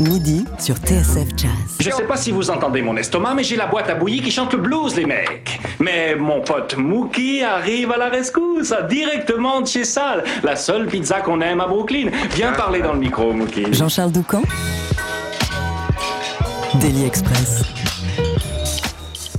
Midi sur TSF Jazz. Je sais pas si vous entendez mon estomac, mais j'ai la boîte à bouillie qui chante le blues, les mecs. Mais mon pote Mookie arrive à la rescousse, directement de chez Sal, la seule pizza qu'on aime à Brooklyn. Viens parler dans le micro, Mookie. Jean-Charles Doucan Daily Express.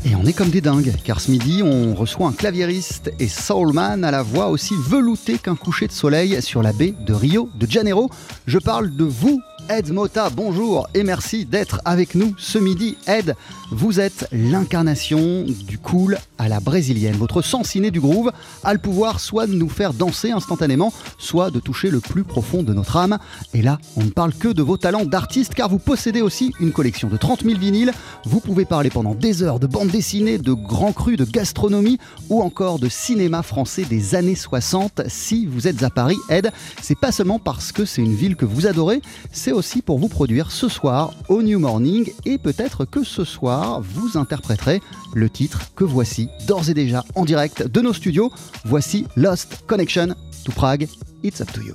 Et on est comme des dingues, car ce midi, on reçoit un claviériste et soulman à la voix aussi veloutée qu'un coucher de soleil sur la baie de Rio de Janeiro. Je parle de vous, Ed Mota, bonjour et merci d'être avec nous ce midi. Ed, vous êtes l'incarnation du cool à la brésilienne. Votre sens ciné du groove a le pouvoir soit de nous faire danser instantanément, soit de toucher le plus profond de notre âme. Et là, on ne parle que de vos talents d'artiste, car vous possédez aussi une collection de 30 000 vinyles. Vous pouvez parler pendant des heures de bande dessinée, de grands crus, de gastronomie ou encore de cinéma français des années 60. Si vous êtes à Paris, Ed, c'est pas seulement parce que c'est une ville que vous adorez, c'est pour vous produire ce soir au New Morning et peut-être que ce soir vous interpréterez le titre que voici d'ores et déjà en direct de nos studios. Voici Lost Connection to Prague. It's up to you.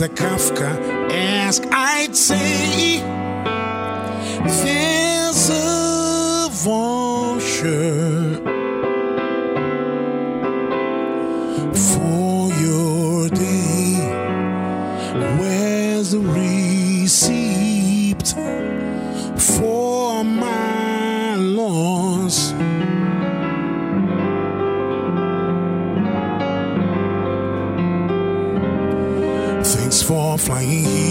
Kinda Kafka esque, I'd say. Flying here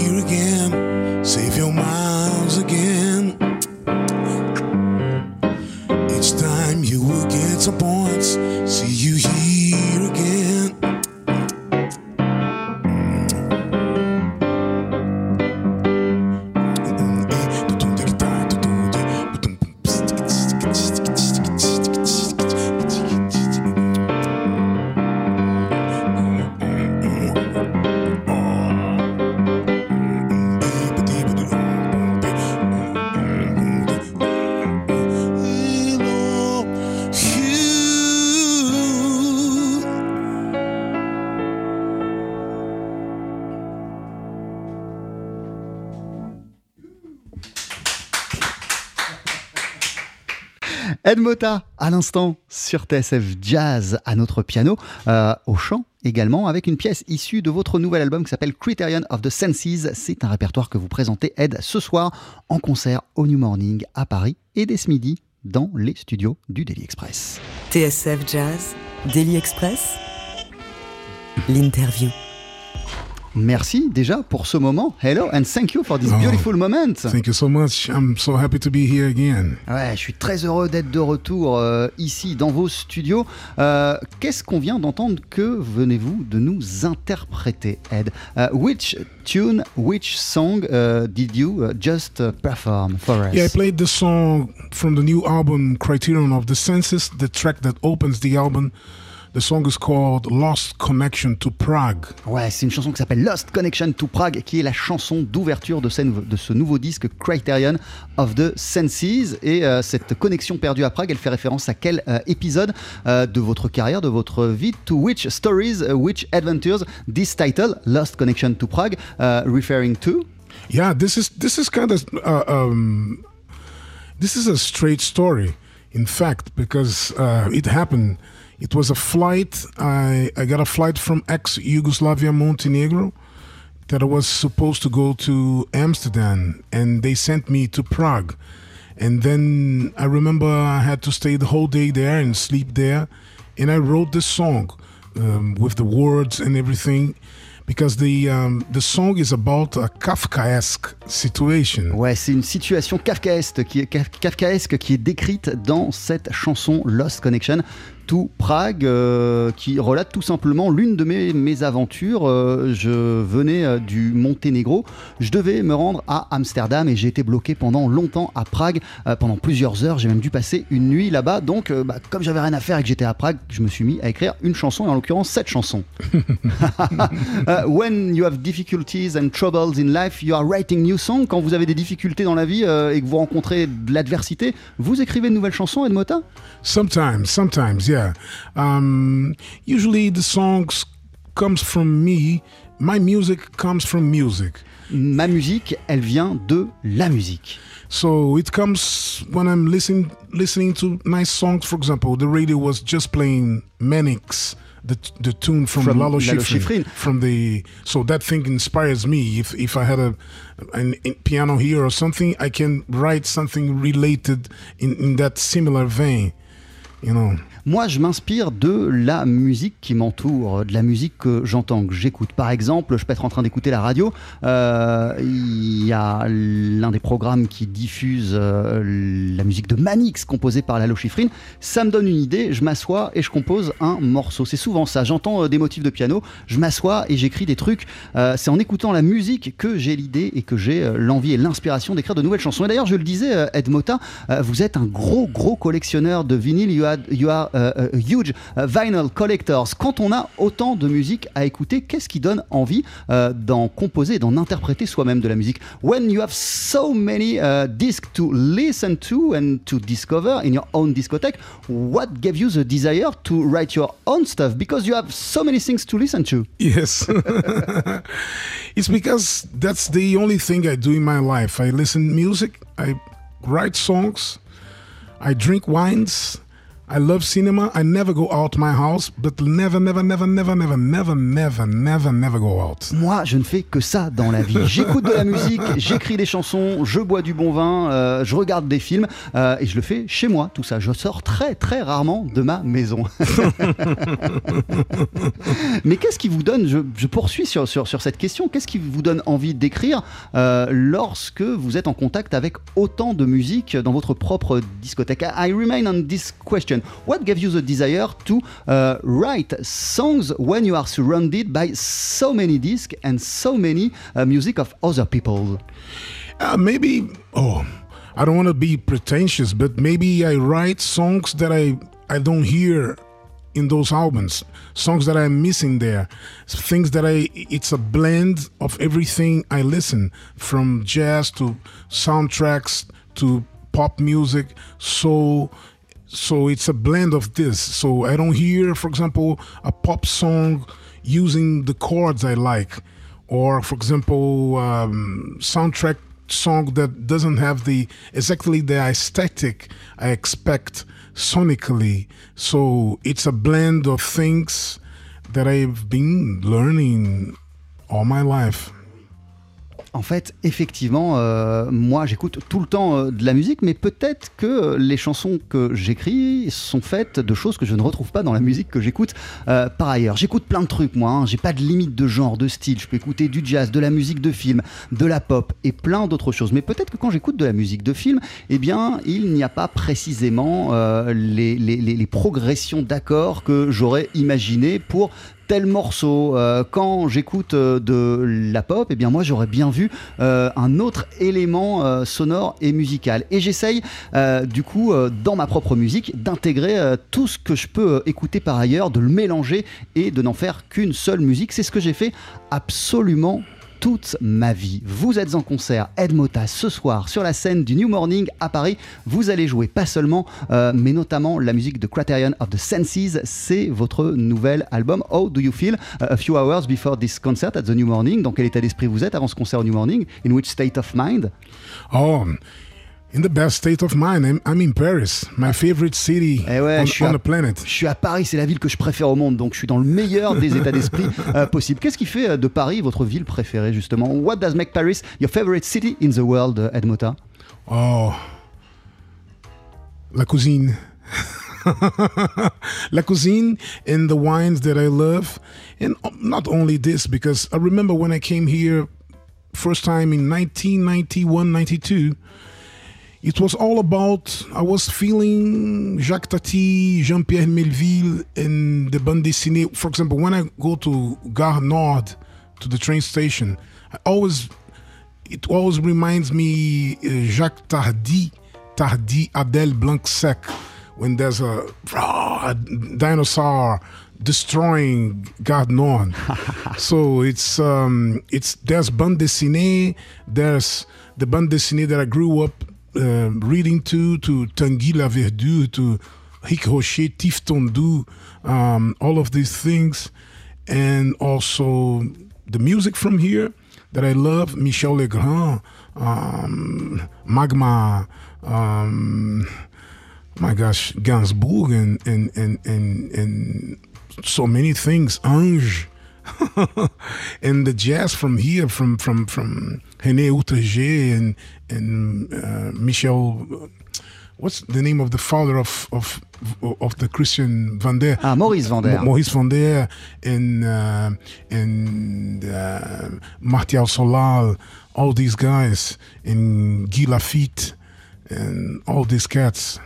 Mota, à l'instant, sur TSF Jazz, à notre piano, euh, au chant également, avec une pièce issue de votre nouvel album qui s'appelle Criterion of the Senses. C'est un répertoire que vous présentez, Ed, ce soir, en concert au New Morning à Paris et dès ce midi dans les studios du Daily Express. TSF Jazz, Daily Express, l'interview. Merci déjà pour ce moment. Hello and thank you for this Oh. beautiful moment. Thank you so much. I'm so happy to be here again. Ouais, je suis très heureux d'être de retour euh, ici dans vos studios. Euh, Qu'est-ce qu'on vient d'entendre Que venez-vous de nous interpréter, Ed? Uh, Which tune, which song uh, did you uh, just uh, perform for us? Yeah, I played the song from the new album Criterion of the Senses, the track that opens the album. The song is called Lost Connection to Prague. Ouais, c'est une chanson qui s'appelle Lost Connection to Prague, qui est la chanson d'ouverture de, ce nouveau- de ce nouveau disque Criterion of the Senses. Et euh, cette connexion perdue à Prague, elle fait référence à quel euh, épisode euh, de votre carrière, de votre vie? To which stories, uh, which adventures? This title, Lost Connection to Prague, uh, referring to? Yeah, this is this is kind of uh, um, this is a straight story, in fact, because uh, it happened. It was a flight. I I got a flight from ex Yugoslavia, Montenegro, that I was supposed to go to Amsterdam, and they sent me to Prague. And then I remember I had to stay the whole day there and sleep there, and I wrote this song um, with the words and everything because the um, the song is about a Kafkaesque situation. Ouais, c'est une situation kafkaesque qui est, kafkaesque qui est décrite dans cette chanson Lost Connection to Prague, euh, qui relate tout simplement l'une de mes, mes aventures. Euh, je venais euh, du Monténégro, je devais me rendre à Amsterdam et j'ai été bloqué pendant longtemps à Prague, euh, pendant plusieurs heures. J'ai même dû passer une nuit là-bas. Donc, bah, comme j'avais rien à faire et que j'étais à Prague, je me suis mis à écrire une chanson, et en l'occurrence cette chanson. Uh, when you have difficulties and troubles in life, you are writing new song. Quand vous avez des difficultés dans la vie et que vous rencontrez de l'adversité, vous écrivez de nouvelles chansons, Ed Mota Sometimes, sometimes, yeah. Um, usually the songs comes from me. My music comes from music. Ma musique, elle vient de la musique. So it comes when I'm listening listening to nice songs. For example, the radio was just playing Manix, the the tune from, From Lalo, Lalo Schifrin, Schifrin. From the so that thing inspires me. If if I had a an, a piano here or something, I can write something related in in that similar vein. You know. Moi, je m'inspire de la musique qui m'entoure, de la musique que j'entends, que j'écoute. Par exemple, je peux être en train d'écouter la radio. euh, Il y a l'un des programmes qui diffuse euh, la musique de Manix composée par Lalo. Ça me donne une idée, je m'assois et je compose un morceau. C'est souvent ça. J'entends euh, des motifs de piano, je m'assois et j'écris des trucs. C'est en écoutant la musique que j'ai l'idée et que j'ai l'envie et l'inspiration d'écrire de nouvelles chansons. Et d'ailleurs, je le disais, Ed Mota, vous êtes un gros, gros collectionneur de vinyle. You, had- you are huge uh, vinyl collectors. Quand on a autant de musique à écouter, qu'est-ce qui donne envie euh, d'en composer d'en interpréter soi-même de la musique? When you have so many discs to listen to and to discover in your own discotheque, what gave you the desire to write your own stuff? Because you have so many things to listen to. Yes. it's because that's the only thing I do in my life. I listen music, I write songs, I drink wines, I love cinema. I never go out my house, but never, never, never, never, never, never, never, never, never go out. Moi, je ne fais que ça dans la vie. J'écoute de la musique, j'écris des chansons, je bois du bon vin, euh, je regarde des films euh, et je le fais chez moi, tout ça. Je sors très très rarement de ma maison. Mais qu'est-ce qui vous donne, je, je poursuis sur, sur, sur cette question, qu'est-ce qui vous donne envie d'écrire euh, lorsque vous êtes en contact avec autant de musique dans votre propre discothèque? I remain on this question. What gave you the desire to uh, write songs when you are surrounded by so many discs and so many uh, music of other people? Uh, maybe, oh, I don't want to be pretentious, but maybe I write songs that I, I don't hear in those albums, songs that I'm missing there, things that I, it's a blend of everything I listen from jazz to soundtracks to pop music, soul. So it's a blend of this. So I don't hear, for example, a pop song using the chords I like, or for example, um, soundtrack song that doesn't have the exactly the aesthetic I expect sonically. So it's a blend of things that I've been learning all my life. En fait, effectivement, euh, moi j'écoute tout le temps euh, de la musique, mais peut-être que les chansons que j'écris sont faites de choses que je ne retrouve pas dans la musique que j'écoute euh, par ailleurs. J'écoute plein de trucs, moi, hein. j'ai pas de limite de genre, de style. Je peux écouter du jazz, de la musique de film, de la pop et plein d'autres choses. Mais peut-être que quand j'écoute de la musique de film, eh bien, il n'y a pas précisément les, les, les progressions d'accords que j'aurais imaginé pour tel morceau. Euh, quand j'écoute euh, de la pop, eh bien moi j'aurais bien vu euh, un autre élément sonore et musical. Et j'essaye du coup dans ma propre musique d'intégrer tout ce que je peux écouter par ailleurs, de le mélanger et de n'en faire qu'une seule musique. C'est ce que j'ai fait absolument toute ma vie. Vous êtes en concert, Ed Mota, ce soir sur la scène du New Morning à Paris. Vous allez jouer pas seulement, euh, mais notamment la musique de Criterion of the Senses. C'est votre nouvel album. How do you feel? A few hours before this concert at the New Morning Dans quel état d'esprit vous êtes avant ce concert au New Morning? In which state of mind? Oh, in the best state of mind. I'm, I'm in Paris, my favorite city eh ouais, on, je suis on à, the planet. Je suis à Paris, c'est la ville que je préfère au monde, donc je suis dans le meilleur des états d'esprit euh, possibles. Qu'est-ce qui fait euh, de Paris votre ville préférée justement? What does make Paris your favorite city in the world, uh, Ed Mota Oh, la cuisine. la cuisine and the wines that I love. And not only this, because I remember when I came here first time in 1991, 92, it was all about I was feeling Jacques Tati, Jean-Pierre Melville, and the bande dessinée. For example, when I go to Gare Nord to the train station, I always it always reminds me uh, Jacques Tardy, Tardy, Adèle Blanc-Sec, when there's a, a dinosaur destroying Gare Nord. so it's um, it's there's bande dessinée, there's the bande dessinée that I grew up uh, reading to, to Tanguy Laverdure, to Rick Rocher, Tif Tondu, um, all of these things. And also the music from here that I love, Michel Legrand, um, Magma, um, my gosh, Gainsbourg, and, and, and, and, and so many things, Ange. and the jazz from here, from from from René Outrege and and uh, Michel. What's the name of the father of of of the Christian Van der? Ah, Maurice Van der. Maurice Van der and uh, and uh, Martial Solal, all these guys, and Guy Lafitte, and all these cats.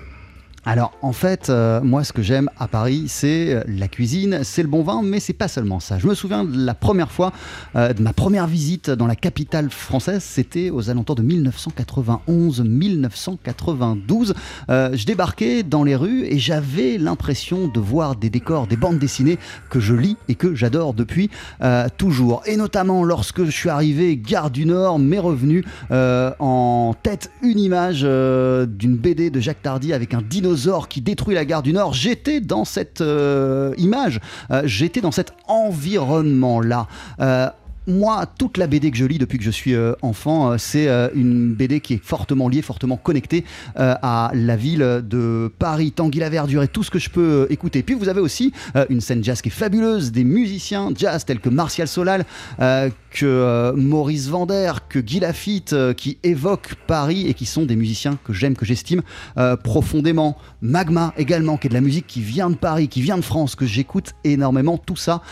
Alors en fait, euh, moi ce que j'aime à Paris, c'est euh, la cuisine, c'est le bon vin, mais c'est pas seulement ça. Je me souviens de la première fois, euh, de ma première visite dans la capitale française, c'était aux alentours de 1991-1992. je débarquais dans les rues et j'avais l'impression de voir des décors, des bandes dessinées que je lis et que j'adore depuis toujours. Et notamment lorsque je suis arrivé Gare du Nord, m'est revenu en tête une image d'une BD de Jacques Tardy avec un dinosaure qui détruit la gare du Nord. J'étais dans cette euh, image, euh, j'étais dans cet environnement-là. Moi, toute la BD que je lis depuis que je suis euh, enfant, euh, c'est euh, une BD qui est fortement liée, fortement connectée à la ville de Paris, Tanguy la Verdure et tout ce que je peux écouter. Puis vous avez aussi une scène jazz qui est fabuleuse, des musiciens jazz tels que Martial Solal, que Maurice Vander, que Guy Lafitte, qui évoquent Paris et qui sont des musiciens que j'aime, que j'estime profondément. Magma également, qui est de la musique qui vient de Paris, qui vient de France, que j'écoute énormément. Tout ça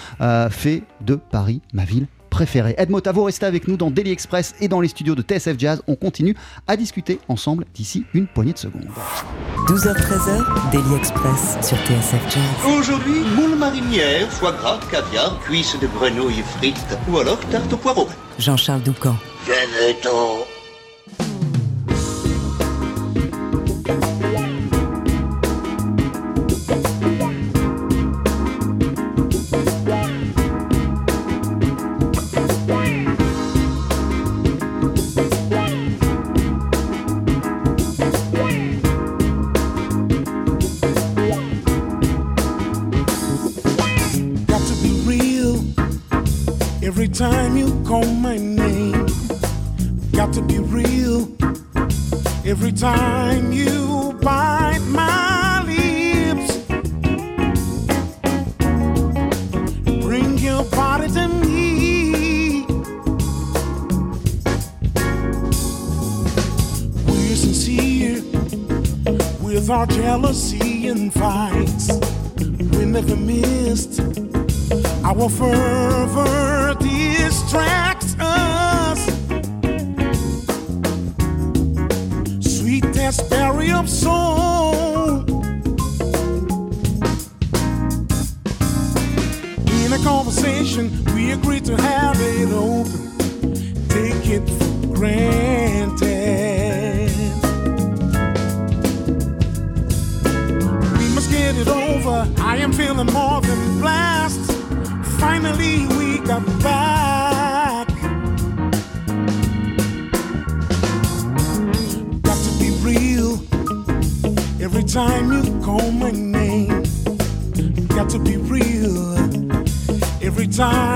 fait de Paris ma ville préféré. Ed Motavo, restez avec nous dans Daily Express et dans les studios de TSF Jazz. On continue à discuter ensemble d'ici une poignée de secondes. 12h-13h, Daily Express sur TSF Jazz. Aujourd'hui, moule marinière, foie gras, caviar, cuisses de grenouille frites ou alors tarte au poireau. Jean-Charles Doucan. Venez-t'en call my name. Got to be real Every time you bite my lips, bring your body to me. We're sincere with our jealousy and fights. We never missed. Our fervor of. In a conversation, we agree to have it open. Take it for granted. We must get it over. I am feeling more than blessed. Finally, we got back. Time you call my name. Got to be real every time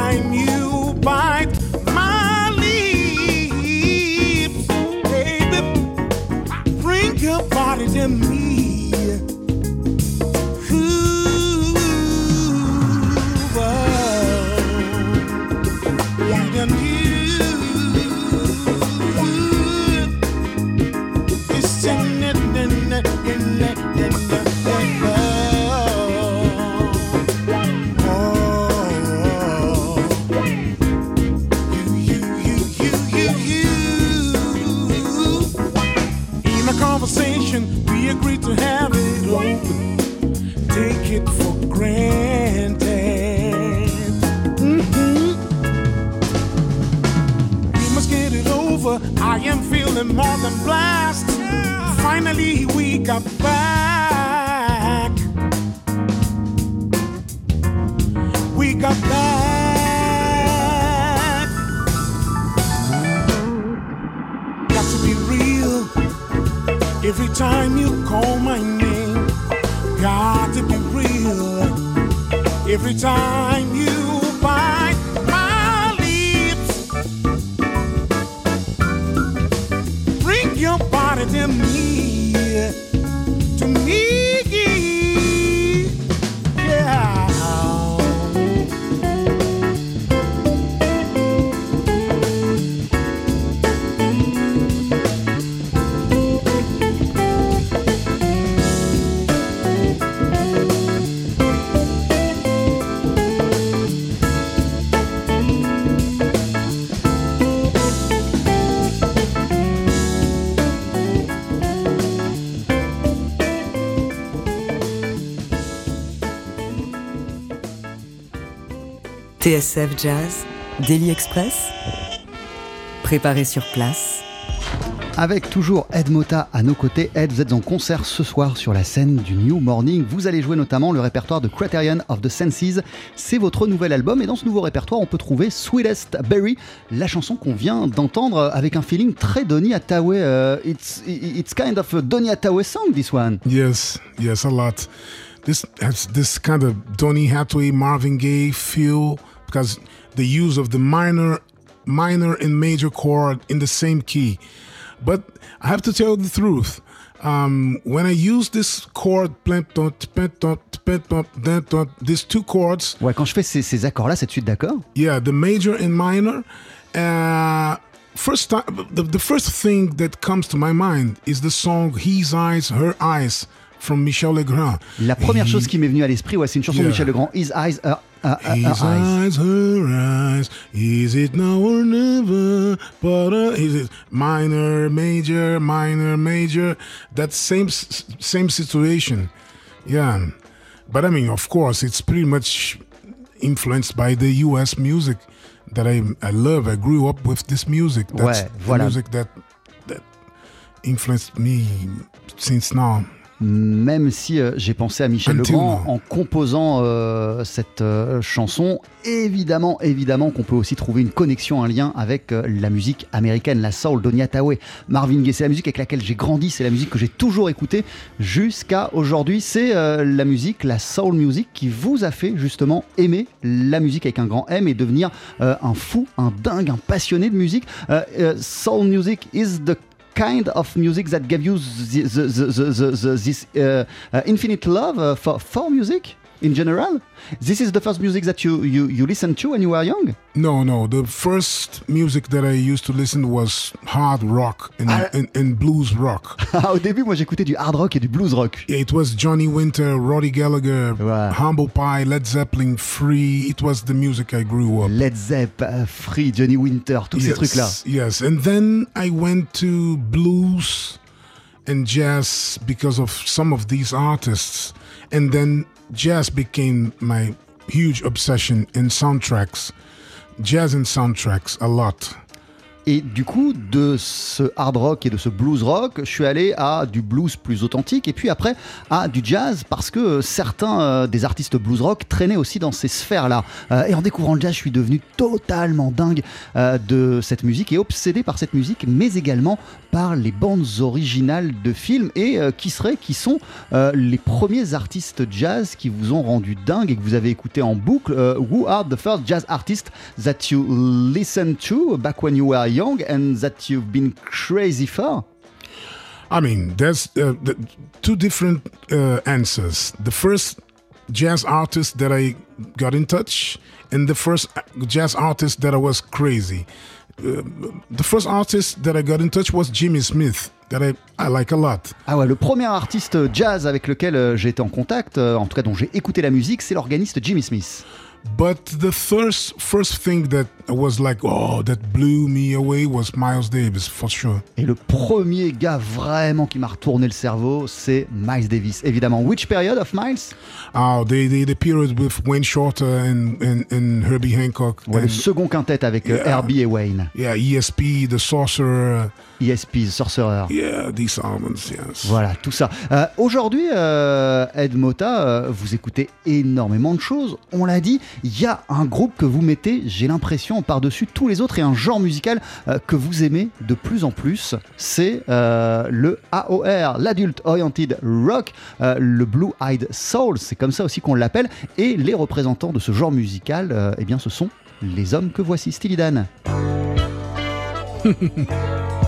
Mm-hmm. I am feeling more than blessed. Finally, we got back. We got back. Got to be real every time you call my name. Every time you TSF Jazz, Daily Express, préparé sur place. Avec toujours Ed Mota à nos côtés. Ed, vous êtes en concert ce soir sur la scène du New Morning. Vous allez jouer notamment le répertoire de Criterion of the Senses. C'est votre nouvel album et dans ce nouveau répertoire, on peut trouver Sweetest Berry, la chanson qu'on vient d'entendre avec un feeling très Donny Hathaway. Euh, it's, it's kind of a Donny Hathaway song, this one. Yes, yes, a lot. This has this kind of Donny Hathaway, Marvin Gaye feel because the use of the minor, minor and major chord in the same key. But I have to tell the truth. Um, when I use this chord, these two chords, Ouais, quand je fais ces, ces accords-là, cette suite d'accords, yeah, the major and minor. Uh, first time, the, the first thing that comes to my mind is the song "His Eyes, Her Eyes" from Michel Legrand. la première chose qui m'est venue à l'esprit, ouais, c'est une chanson de. Michel Legrand, His Eyes, Her- His Her Eyes. her eyes. Is it now or never? But uh, is it minor, major, minor, major? That same same situation. Yeah, but I mean, of course, it's pretty much influenced by the U.S. music that I I love. I grew up with this music. That's Ouais, the music that that influenced me since now. Même si euh, j'ai pensé à Michel Legrand en composant euh, cette euh, chanson, évidemment, évidemment qu'on peut aussi trouver une connexion, un lien avec la musique américaine, la soul, Donny Hathaway, Marvin Gaye. C'est la musique avec laquelle j'ai grandi, c'est la musique que j'ai toujours écoutée jusqu'à aujourd'hui. C'est la musique, la soul music, qui vous a fait justement aimer la musique avec un grand M et devenir un fou, un dingue, un passionné de musique. Soul music is the kind of music that gave you the, the, the, this uh, uh, infinite love uh, for, for music in general? This is the first music that you, you, you listened to when you were young? No, no. The first music that I used to listen was hard rock and, Ah. and, and blues rock. Ah, Au début, moi j'écoutais du hard rock et du blues rock. Yeah, it was Johnny Winter, Roddy Gallagher, Wow. Humble Pie, Led Zeppelin, Free. It was the music I grew up. Led Zeppelin, uh, Free, Johnny Winter, tous ces trucs-là. Yes, and then I went to blues and jazz because of some of these artists, and then jazz became my huge obsession in soundtracks. Jazz and soundtracks a lot. Et du coup, de ce hard rock et de ce blues rock, je suis allé à du blues plus authentique et puis après à du jazz parce que euh, certains euh, des artistes blues rock traînaient aussi dans ces sphères-là. Euh, et en découvrant le jazz, je suis devenu totalement dingue de cette musique et obsédé par cette musique, mais également par les bandes originales de films et qui seraient, qui sont les premiers artistes jazz qui vous ont rendu dingue et que vous avez écouté en boucle. Who are the first jazz artists that you listened to back when you were young and that you've been crazy for? I mean, there's uh, the, two different uh, answers. The first jazz artist that I got in touch, and the first jazz artist that I was crazy. Uh, the first artist that I got in touch was Jimmy Smith, that I, I like a lot. Ah ouais, le premier artiste jazz avec lequel euh, j'ai été en contact, euh, en tout cas dont j'ai écouté la musique, c'est l'organiste Jimmy Smith. But the first first thing that was like, oh, that blew me away was Miles Davis for sure. Et le premier gars vraiment qui m'a retourné le cerveau, c'est Miles Davis. Évidemment, which period of Miles? Oh, the the, the period with Wayne Shorter and and, and Herbie Hancock. Ouais, Le second quintet avec euh, Yeah. Herbie et Wayne. yeah, ESP, The Sorcerer. ESP, E Sorcerer. Yeah, these albums, yes. Voilà, tout ça. Euh, Aujourd'hui, euh, Ed Mota, euh, vous écoutez énormément de choses. On l'a dit, il y a un groupe que vous mettez, j'ai l'impression, par-dessus tous les autres et un genre musical euh, que vous aimez de plus en plus. C'est euh, le AOR, l'Adult Oriented Rock, euh, le Blue Eyed Soul, c'est comme ça aussi qu'on l'appelle. Et les représentants de ce genre musical, eh bien, ce sont les hommes que voici, Steely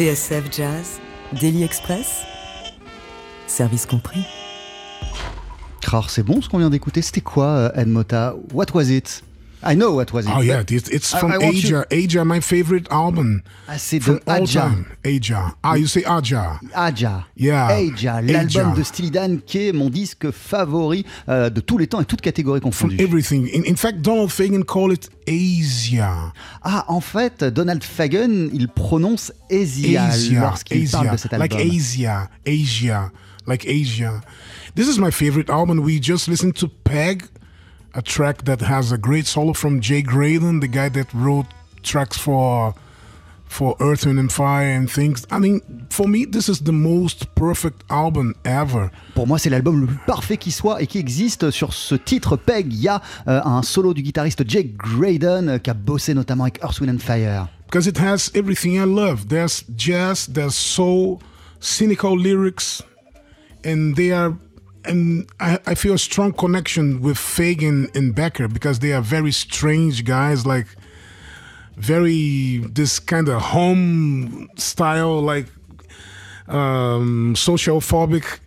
TSF Jazz, Daily Express, service compris. C'est bon ce qu'on vient d'écouter. C'était quoi, euh, Ed Mota What was it? I know what was it. Oh yeah, it's, it's I- from I you- Aja. Aja, my favorite album. Ah, from de all Aja. Aja. Ah, you say Aja. Aja. Yeah. Aja, l'album de Steely Dan qui est mon disque favori euh, de tous les temps et toutes catégories From confondues. everything. In, in fact, Donald Fagen called it Asia. Ah, en fait, Donald Fagen, il prononce Asia, Asia. lorsqu'il parle de cet album. Like Asia. Asia. Like Asia. This is my favorite album. We just listened to Peg, a track that has a great solo from Jay Graydon, the guy that wrote tracks for for Earth and Fire and things. I mean, for me, this is the most perfect album ever. Pour moi, c'est l'album le plus parfait qui soit et qui existe sur ce titre Peg. Il y a euh, un solo du guitariste Jake Graydon euh, qui a bossé notamment avec Earth, Wind and Fire. because it has everything I love. There's jazz, there's soul, cynical lyrics, and they are. And I, I feel a strong connection with Fagan and Becker because they are very strange guys, like very this kind of home style, like um, social phobic.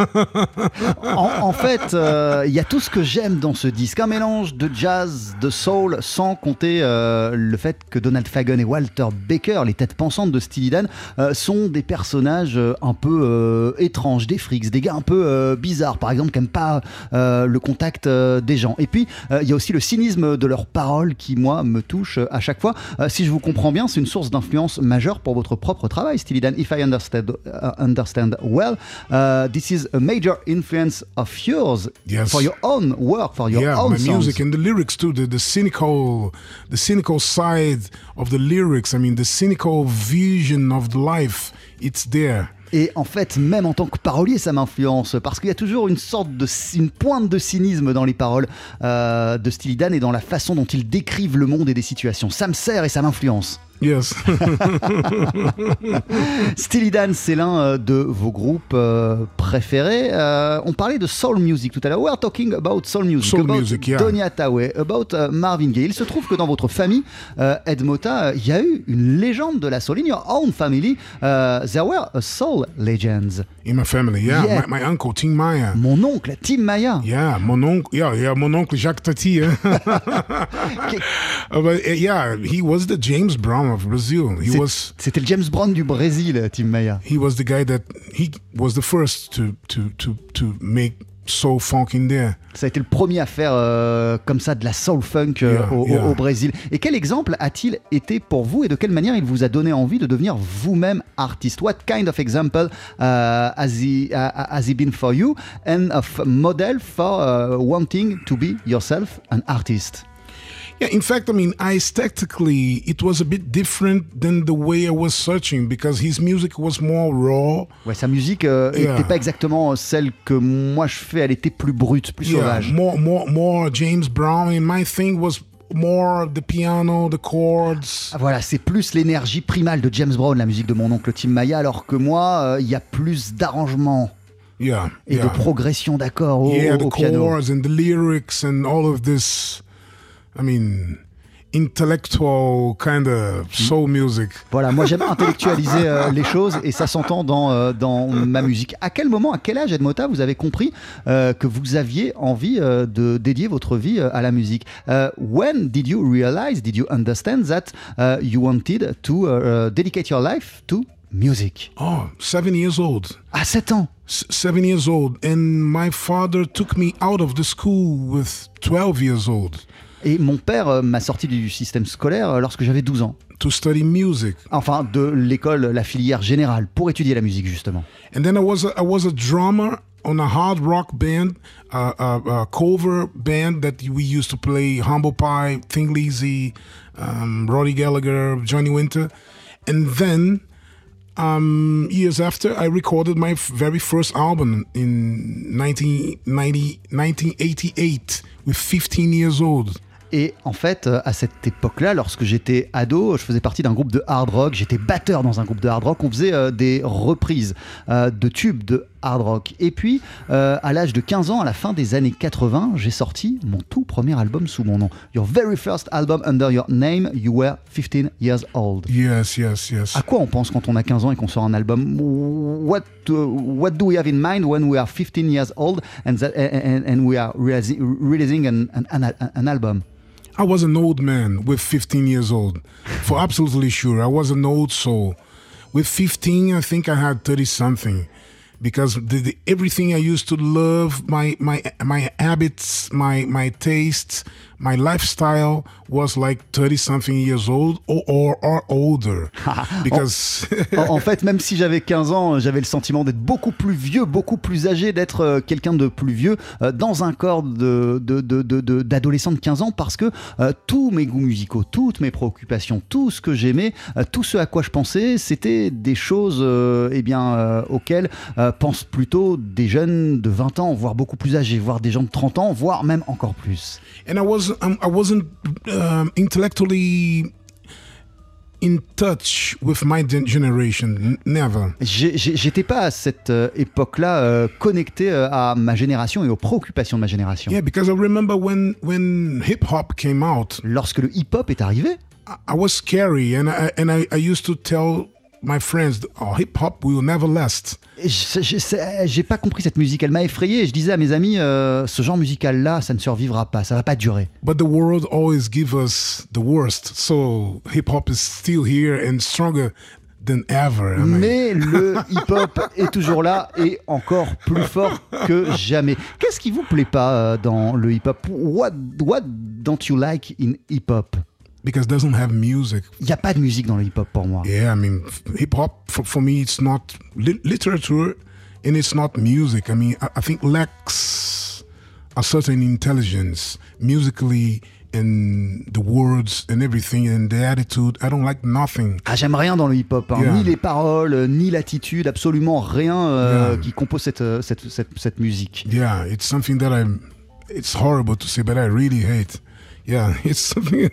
En, fait, euh, il y a tout ce que j'aime dans ce disque. Un mélange de jazz, de soul, sans compter euh, le fait que Donald Fagen et Walter Baker, les têtes pensantes de Steely Dan, euh, sont des personnages un peu étranges, des freaks, des gars un peu bizarres, par exemple, qui n'aiment pas le contact des gens. Et puis, il y a aussi le cynisme de leurs paroles qui, moi, me touche à chaque fois. Si je vous comprends bien, c'est une source d'influence majeure pour votre propre travail, Steely Dan. If I understand, uh, understand well, uh, this is a major influence of yours Yes. for your own work, for your yeah, own my songs. music and the lyrics too. The the cynical, the cynical side of the lyrics. I mean, the cynical vision of the life. It's there. Et en fait, même en tant que parolier, ça m'influence parce qu'il y a toujours une sorte de une pointe de cynisme dans les paroles euh, de Steely Dan et dans la façon dont ils décrivent le monde et des situations. Ça me sert et ça m'influence. Yes. Steely Dan, c'est l'un euh, de vos groupes euh, préférés. Euh, on parlait de soul music tout à l'heure. We are talking about soul music, Soul about music, yeah. Donny Hathaway, about Marvin Gaye. Il se trouve que dans votre famille, Ed Mota, il y a eu une légende de la soul. In your own family, uh, there were a soul legends. In my family, yeah. Yeah. My, my uncle Tim Maya. Mon oncle, Tim Maya. Yeah, mon oncle. Yeah, yeah, mon oncle Jacques Tati. eh? Uh, but uh, yeah, he was the James Brown of Brazil. He C'est- was C'était le James Brown du Brésil, Tim Maya. he was the guy that he was the first to to to to make soul funk in there. Ça a été le premier à faire euh, comme ça de la soul funk euh, Yeah, au, au- yeah. au Brésil. Et quel exemple a-t-il été pour vous et de quelle manière il vous a donné envie de devenir vous-même artiste? What kind of example uh, has, he, uh, has he been for you? And of model for uh, wanting to be yourself an artist? Yeah, in fact, I mean, aesthetically, it was a bit different than the way I was searching because his music was more raw. Ouais, sa musique n'était Yeah. pas exactement celle que moi je fais, elle était plus brute, plus Yeah, sauvage. more, more, more James Brown. And my thing was more the piano, the chords. Ah, Voilà, c'est plus l'énergie primale de James Brown, la musique de mon oncle Tim Maya, alors que moi, euh, il y a plus d'arrangements Yeah, et yeah. de progression d'accords au, yeah, the chords and the lyrics and all of this. I mean, intellectual kind of soul music. Voilà, moi j'aime intellectualiser euh, les choses et ça s'entend dans, euh, dans ma musique. À quel moment, à quel âge, Ed Mota, vous avez compris euh, que vous aviez envie euh, de dédier votre vie à la musique? Euh, When did you realize, did you understand that uh, you wanted to uh, dedicate your life to music? Oh, seven years old. À 7 ans S- seven years old. And my father took me out of the school with 12 years old Et mon père euh, m'a sorti du système scolaire euh, lorsque j'avais 12 ans. to study music. Enfin, de l'école, la filière générale, pour étudier la musique justement. And then I was a, I was a drummer on a hard rock band, uh, a, cover band that we used to play Humble Pie, Thing Lizzy, um, Roddy Gallagher, Johnny Winter. And then um, years after, I recorded my very first album in 1990, 1988 with 15 years old. Et en fait, euh, à cette époque-là, lorsque j'étais ado, je faisais partie d'un groupe de hard rock, j'étais batteur dans un groupe de hard rock, on faisait euh, des reprises euh, de tubes de hard rock. Et puis, euh, à l'âge de 15 ans, à la fin des années 80, j'ai sorti mon tout premier album sous mon nom. Your very first album under your name, you were 15 years old. Yes, yes, yes. À quoi on pense quand on a 15 ans et qu'on sort un album? What, uh, what do we have in mind when we are 15 years old and, that, and, and we are releasing, releasing an, an, an, an album? I was an old man with 15 years old, for absolutely sure. I was an old soul. With 15, I think I had 30 something, because the, the, everything I used to love, my my my habits, my my tastes, my lifestyle was like 30 something years old or or, or older, because en, en fait, même si j'avais 15 ans, j'avais le sentiment d'être beaucoup plus vieux, beaucoup plus âgé, d'être euh, quelqu'un de plus vieux euh, dans un corps de, de, de, de- d'adolescent de 15 ans parce que euh, tous mes goûts musicaux, toutes mes préoccupations, tout ce que j'aimais, euh, tout ce à quoi je pensais, c'était des choses euh, eh bien, auxquelles euh, pensent plutôt des jeunes de 20 ans, voire beaucoup plus âgés, voire des gens de 30 ans, voire même encore plus. and I was um, I wasn't um, intellectually in touch with my gen- generation. Never. J'étais pas à cette euh, époque-là euh, connecté euh, à ma génération et aux préoccupations de ma génération. Yeah, because I remember when when hip hop came out, Lorsque le hip-hop est arrivé, I, I was scary, and I and I, I used to tell my friends, "Oh, hip hop will never last." je- je- c'est- j'ai pas compris cette musique. Elle m'a effrayé. Et je disais à mes amis, euh, ce genre musical-là, ça ne survivra pas, ça va pas durer. But the world always give us the worst, so hip hop is still here and stronger than ever. I mean, Mais le hip-hop est toujours là et encore plus fort que jamais. Qu'est-ce qui vous plaît pas euh, dans le hip-hop? What, what don't you like in hip-hop? Because it doesn't have music. Il n'y a pas de musique dans le hip-hop pour moi. Yeah, I mean, hip hop for, for me, it's not li- literature and it's not music. I mean, I, I think lacks a certain intelligence musically and the words and everything and the attitude. I don't like nothing. Ah, j'aime rien dans le hip-hop, hein. Yeah. ni les paroles, ni l'attitude, absolument rien euh, Yeah. qui compose cette, euh, cette, cette, cette musique. Yeah, it's something that I. It's horrible to say, but I really hate. Yeah, it's something.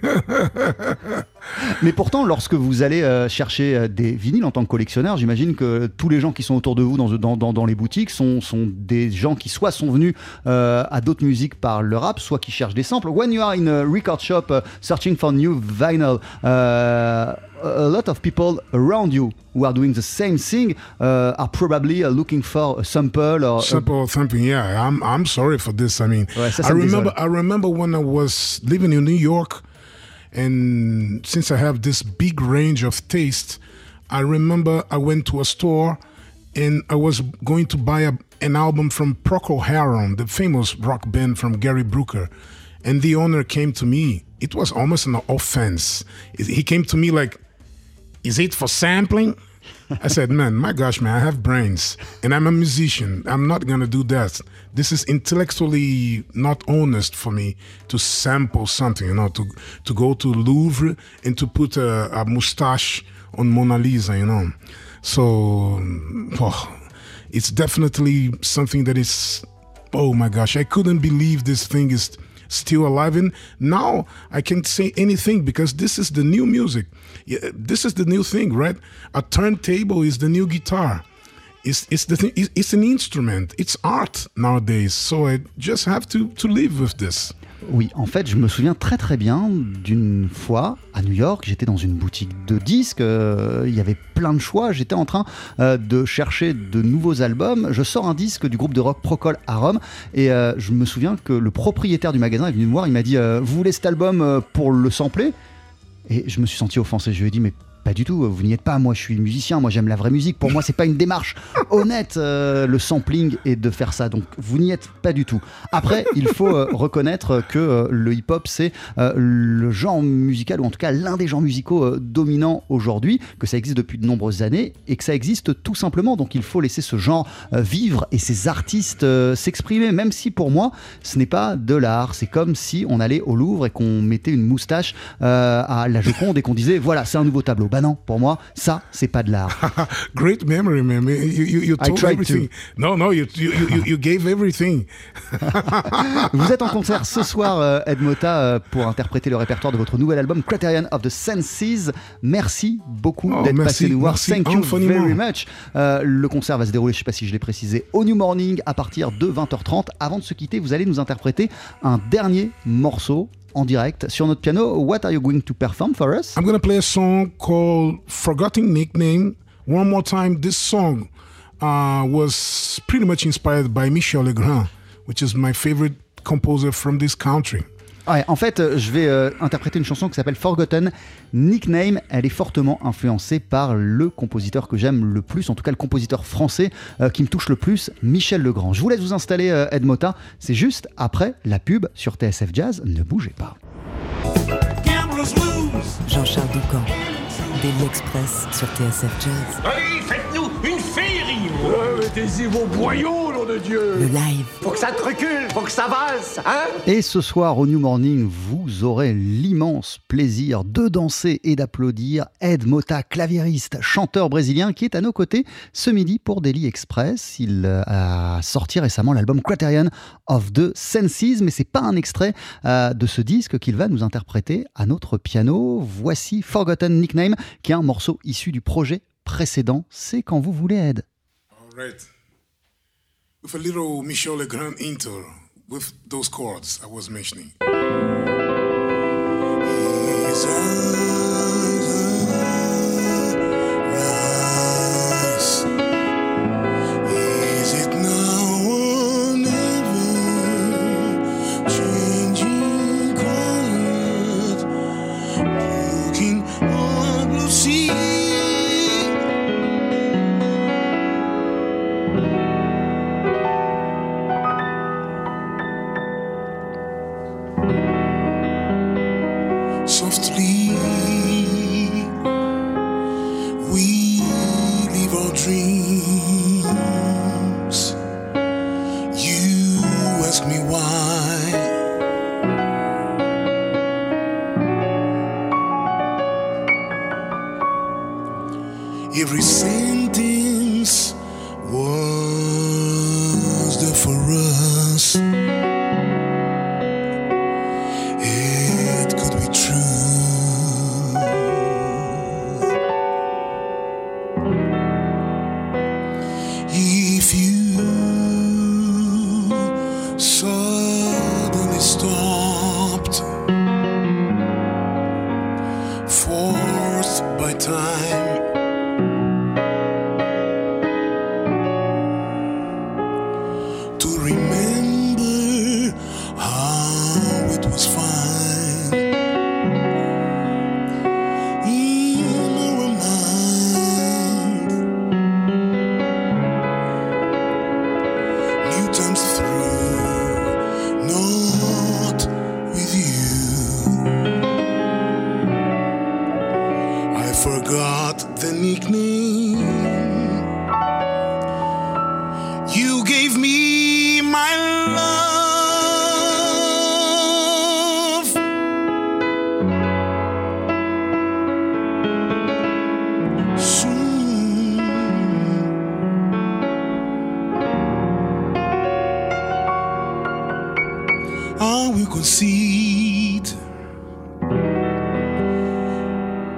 Mais pourtant, lorsque vous allez euh, chercher euh, des vinyles en tant que collectionneur, j'imagine que tous les gens qui sont autour de vous dans, dans, dans, dans les boutiques sont, sont des gens qui soit sont venus euh, à d'autres musiques par le rap, soit qui cherchent des samples. When you are in a record shop uh, searching for new vinyl, uh, a lot of people around you who are doing the same thing uh, are probably uh, looking for a sample or a- simple something. Yeah, I'm I'm sorry for this. I mean, Ouais, ça, I remember désole. I remember when I was living in New York, and since I have this big range of taste, I remember I went to a store, and I was going to buy a, an album from Procol Harum, the famous rock band from Gary Brooker, and the owner came to me. It was almost an offense. He came to me like, "Is it for sampling?" I said, man, my gosh, man, I have brains and I'm a musician. I'm not going to do that. This is intellectually not honest for me to sample something, you know, to, to go to Louvre and to put a, a mustache on Mona Lisa, you know. So, oh, it's definitely something that is, oh my gosh, I couldn't believe this thing is still alive. And now I can't say anything because this is the new music. This is the new thing, right? A turntable is the new guitar. It's, it's the thing, it's, it's an instrument. It's art nowadays. So I just have to, to live with this. Oui, en fait, je me souviens très très bien d'une fois à New York, j'étais dans une boutique de disques, euh, il y avait plein de choix, j'étais en train euh, de chercher de nouveaux albums, je sors un disque du groupe de rock Procol Harum et euh, je me souviens que le propriétaire du magasin est venu me voir, il m'a dit "Vous voulez cet album pour le sampler? Et je me suis senti offensé, je lui ai dit "Mais pas du tout, vous n'y êtes pas, moi je suis musicien, moi j'aime la vraie musique, pour moi c'est pas une démarche honnête euh, le sampling et de faire ça, donc vous n'y êtes pas du tout. Après, il faut euh, reconnaître que euh, le hip-hop c'est le genre musical, ou en tout cas l'un des genres musicaux dominants aujourd'hui, que ça existe depuis de nombreuses années et que ça existe tout simplement, donc il faut laisser ce genre vivre et ces artistes s'exprimer, même si pour moi ce n'est pas de l'art, c'est comme si on allait au Louvre et qu'on mettait une moustache à la Joconde et qu'on disait voilà c'est un nouveau tableau. Bah non, pour moi, ça, c'est pas de l'art. Great memory, man. You, you, you I told tried everything. No, no, you, you, you, you gave everything. Vous êtes en concert ce soir, euh, Ed Mota, euh, pour interpréter le répertoire de votre nouvel album Criterion of the Senses. Merci beaucoup Oh, d'être passé nous voir. merci Thank you infiniment. very much. Euh, le concert va se dérouler, je sais pas si je l'ai précisé, au New Morning à partir de 20h30. Avant de se quitter, vous allez nous interpréter un dernier morceau en direct sur notre piano. What are you going to perform for us? I'm going to play a song called Forgotten Nickname. One more time, this song uh, was pretty much inspired by Michel Legrand, which is my favorite composer from this country. Ouais, en fait, euh, je vais euh, interpréter une chanson qui s'appelle Forgotten Nickname. Elle est fortement influencée par le compositeur que j'aime le plus, en tout cas le compositeur français euh, qui me touche le plus, Michel Legrand. Je vous laisse vous installer, euh, Ed Mota. C'est juste après la pub sur TSF Jazz. Ne bougez pas. Jean-Charles Doucan, Daily Express sur TSF Jazz. Allez, faites-nous une féerie Le live, Faut que ça te recule, faut que ça valse, hein Et ce soir au New Morning, vous aurez l'immense plaisir de danser et d'applaudir Ed Mota, claviériste, chanteur brésilien qui est à nos côtés ce midi pour Daily Express. Il euh, a sorti récemment l'album Criterion of the Senses, mais c'est pas un extrait euh, de ce disque qu'il va nous interpréter à notre piano. Voici Forgotten Nickname, qui est un morceau issu du projet précédent. C'est quand vous voulez, Ed. Right. With a little Michel Legrand intro with those chords I was mentioning.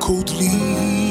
Coldly. You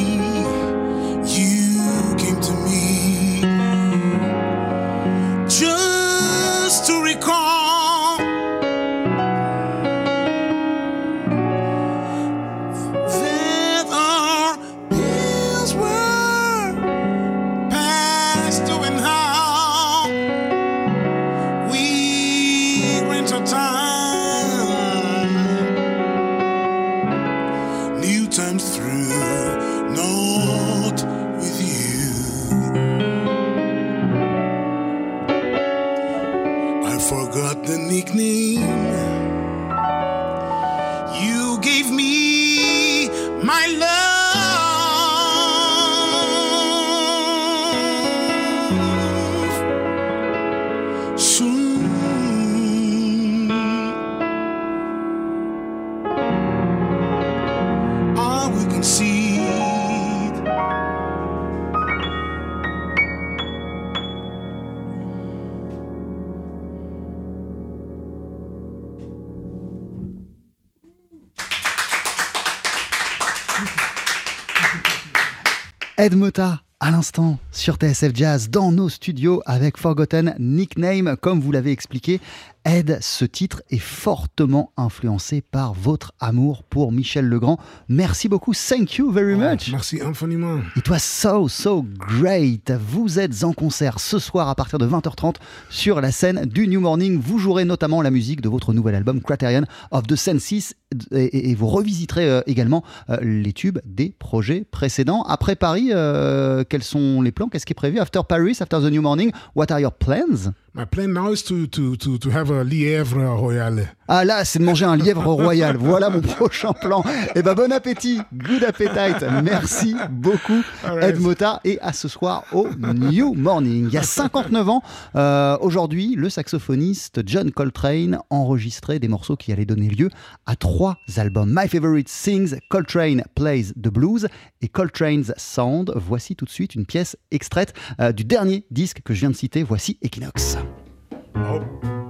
Ed Mota à l'instant sur TSF Jazz dans nos studios avec Forgotten Nickname. Comme vous l'avez expliqué, Ed, ce titre est fortement influencé par votre amour pour Michel Legrand. Merci beaucoup. Thank you very much. Merci infiniment. It was so, so great. Vous êtes en concert ce soir à partir de 20h30 sur la scène du New Morning. Vous jouerez notamment la musique de votre nouvel album Criterion of the Senses et vous revisiterez euh, également euh, les tubes des projets précédents. Après Paris, euh, quels sont les plans? Qu'est-ce qui est prévu? After Paris, after the New Morning, what are your plans? My plan now is to, to, to, to have a lièvre royale. Ah là, c'est de manger un lièvre royal. Voilà mon prochain plan. Eh ben bon appétit, good appetite. Merci beaucoup Alright. Ed Mota et à ce soir au New Morning. Il y a 59 ans, euh, aujourd'hui, le saxophoniste John Coltrane enregistrait des morceaux qui allaient donner lieu à trois albums. My Favorite Things, Coltrane Plays the Blues et Coltrane's Sound. Voici tout de suite une pièce extraite euh, du dernier disque que je viens de citer. Voici Equinox. Oh.